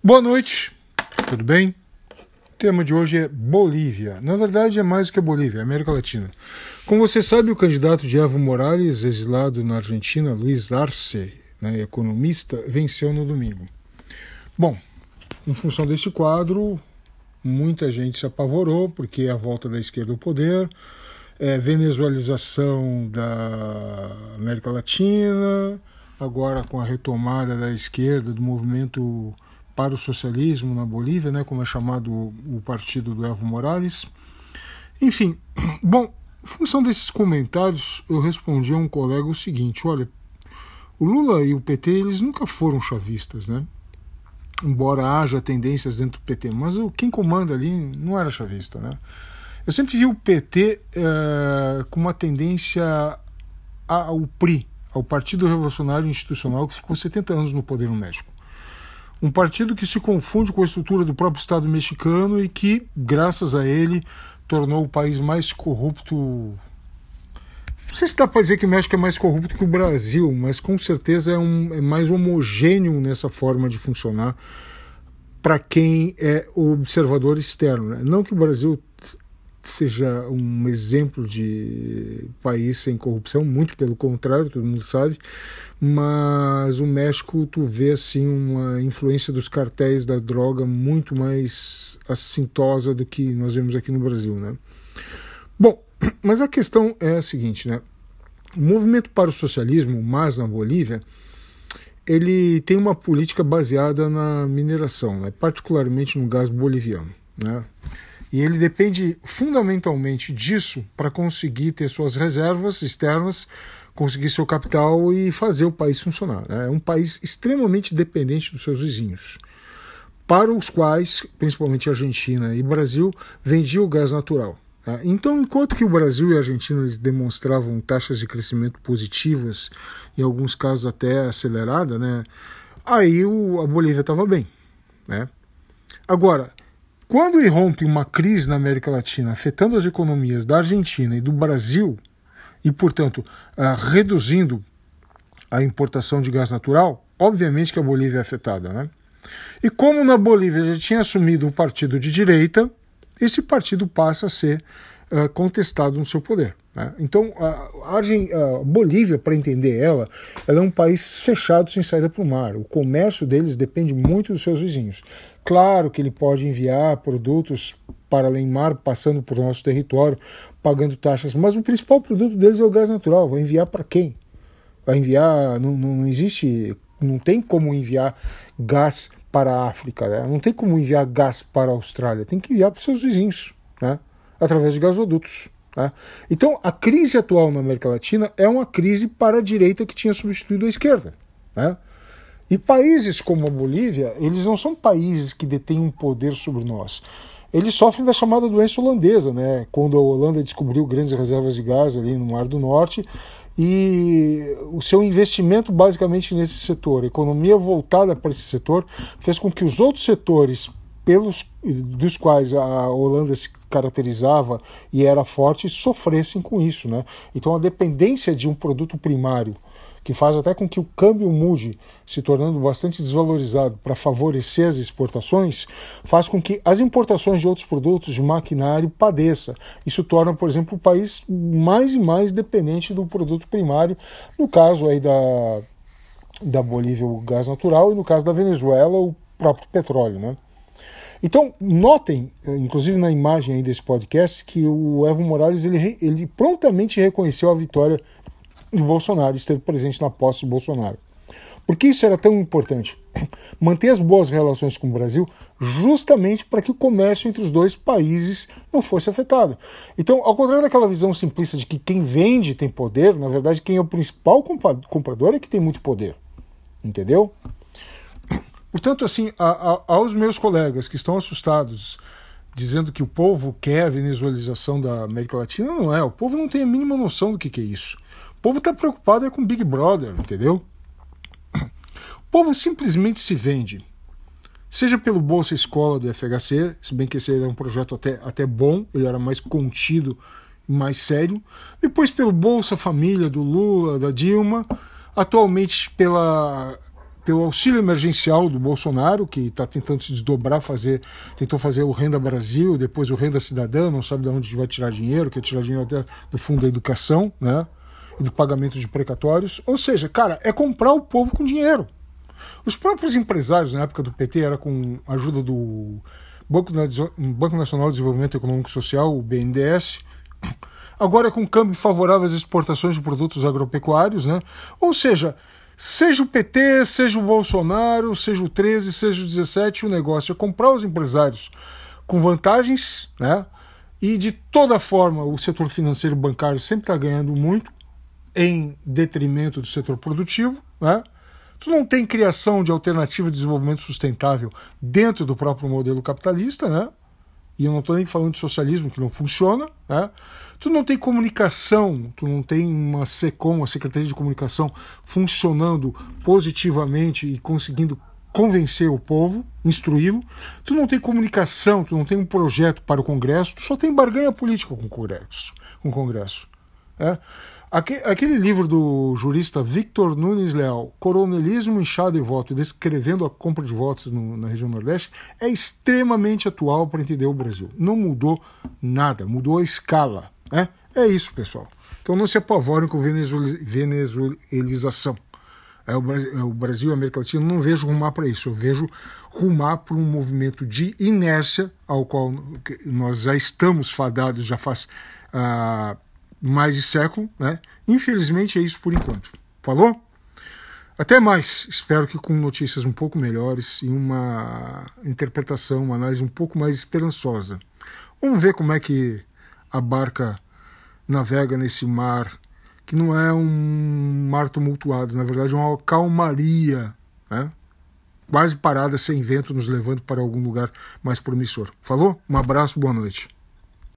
Boa noite, tudo bem? O tema de hoje é Bolívia. Na verdade, é mais do que a Bolívia, é América Latina. Como você sabe, o candidato de Evo Morales, exilado na Argentina, Luiz Arce, né, economista, venceu no domingo. Bom, em função deste quadro, muita gente se apavorou porque é a volta da esquerda ao poder, é, venezuelização da América Latina, agora com a retomada da esquerda, do movimento para o socialismo na Bolívia, né, como é chamado o partido do Evo Morales. Enfim, bom, em função desses comentários, eu respondi a um colega o seguinte: olha, o Lula e o PT eles nunca foram chavistas, né? Embora haja tendências dentro do PT, mas quem comanda ali não era chavista, né? Eu sempre vi o PT é, eh, com uma tendência ao PRI, ao Partido Revolucionário Institucional, que ficou 70 anos no poder no México. Um partido que se confunde com a estrutura do próprio Estado mexicano e que, graças a ele, tornou o país mais corrupto. Não sei se dá para dizer que o México é mais corrupto que o Brasil, mas com certeza é, um, é mais homogêneo nessa forma de funcionar para quem é observador externo. Né? Não que o Brasil seja um exemplo de país sem corrupção, muito pelo contrário, todo mundo sabe, mas o México tu vê assim uma influência dos cartéis da droga muito mais assintosa do que nós vemos aqui no Brasil, né? Bom, mas a questão é a seguinte, né? O movimento para o socialismo, mas na Bolívia, ele tem uma política baseada na mineração, né? particularmente no gás boliviano, né? E ele depende fundamentalmente disso para conseguir ter suas reservas externas, conseguir seu capital e fazer o país funcionar. Né? É um país extremamente dependente dos seus vizinhos, para os quais, principalmente Argentina e Brasil, vendiam o gás natural. Né? Então, enquanto que o Brasil e a Argentina demonstravam taxas de crescimento positivas, em alguns casos até acelerada, né? aí o, a Bolívia estava bem. Né? Agora, quando irrompe uma crise na América Latina afetando as economias da Argentina e do Brasil, e, portanto, uh, reduzindo a importação de gás natural, obviamente que a Bolívia é afetada. Né? E como na Bolívia já tinha assumido um partido de direita, esse partido passa a ser uh, contestado no seu poder. Né? Então, a, a, Bolívia, para entender ela, ela é um país fechado sem saída para o mar. O comércio deles depende muito dos seus vizinhos. Claro que ele pode enviar produtos para além mar, passando por nosso território, pagando taxas, mas o principal produto deles é o gás natural. Vai enviar para quem? Vai enviar. Não, não existe. Não tem como enviar gás para a África, né? não tem como enviar gás para a Austrália, tem que enviar para os seus vizinhos, né? através de gasodutos. Né? Então, a crise atual na América Latina é uma crise para a direita que tinha substituído a esquerda. Né? E países como a Bolívia, eles não são países que detêm um poder sobre nós. Eles sofrem da chamada doença holandesa, né? Quando a Holanda descobriu grandes reservas de gás ali no Mar do Norte e o seu investimento basicamente nesse setor, economia voltada para esse setor, fez com que os outros setores pelos dos quais a Holanda se caracterizava e era forte sofressem com isso, né? Então a dependência de um produto primário que faz até com que o câmbio mude, se tornando bastante desvalorizado para favorecer as exportações, faz com que as importações de outros produtos de maquinário padeça. Isso torna, por exemplo, o país mais e mais dependente do produto primário, no caso aí da, da Bolívia o gás natural e no caso da Venezuela o próprio petróleo, né? Então, notem, inclusive na imagem aí desse podcast, que o Evo Morales ele, ele prontamente reconheceu a vitória de Bolsonaro, esteve presente na posse de Bolsonaro. Por que isso era tão importante? Manter as boas relações com o Brasil justamente para que o comércio entre os dois países não fosse afetado. Então, ao contrário daquela visão simplista de que quem vende tem poder, na verdade, quem é o principal comprador é que tem muito poder. Entendeu? Portanto, assim, a, a, aos meus colegas que estão assustados dizendo que o povo quer a venezuelização da América Latina, não é. O povo não tem a mínima noção do que, que é isso. O povo está preocupado é com Big Brother, entendeu? O povo simplesmente se vende. Seja pelo Bolsa Escola do FHC, se bem que esse era um projeto até, até bom, ele era mais contido e mais sério. Depois pelo Bolsa Família do Lula, da Dilma. Atualmente pela pelo auxílio emergencial do Bolsonaro, que está tentando se desdobrar, fazer, tentou fazer o Renda Brasil, depois o Renda Cidadã, não sabe de onde vai tirar dinheiro, quer tirar dinheiro até do Fundo da Educação, né? Do pagamento de precatórios. Ou seja, cara, é comprar o povo com dinheiro. Os próprios empresários, na época do PT, era com a ajuda do Banco, Banco Nacional de Desenvolvimento Econômico e Social, o BNDES, agora é com câmbio favorável às exportações de produtos agropecuários, né? Ou seja, seja o PT, seja o Bolsonaro, seja o 13, seja o 17, o negócio é comprar os empresários com vantagens, né? E de toda forma, o setor financeiro bancário sempre está ganhando muito em detrimento do setor produtivo, né? Tu não tem criação de alternativa de desenvolvimento sustentável dentro do próprio modelo capitalista, né? E eu não estou nem falando de socialismo que não funciona, né? Tu não tem comunicação, tu não tem uma SECOM, uma Secretaria de Comunicação, funcionando positivamente e conseguindo convencer o povo, instruí-lo. Tu não tem comunicação, tu não tem um projeto para o Congresso, tu só tem barganha política com o Congresso. Com o Congresso. É? Aquele livro do jurista Victor Nunes Leal, Coronelismo, Inchado e Voto, descrevendo a compra de votos no, na região Nordeste, é extremamente atual para entender o Brasil. Não mudou nada, mudou a escala. Né? É isso, pessoal. Então não se apavorem com venezuelização. É o, Brasil, é o Brasil e a América Latina, não vejo rumar para isso. Eu vejo rumar para um movimento de inércia ao qual nós já estamos fadados já faz. Uh, mais de século, né? Infelizmente é isso por enquanto. Falou? Até mais. Espero que com notícias um pouco melhores e uma interpretação, uma análise um pouco mais esperançosa. Vamos ver como é que a barca navega nesse mar, que não é um mar tumultuado, na verdade é uma calmaria, né? quase parada sem vento, nos levando para algum lugar mais promissor. Falou? Um abraço, boa noite.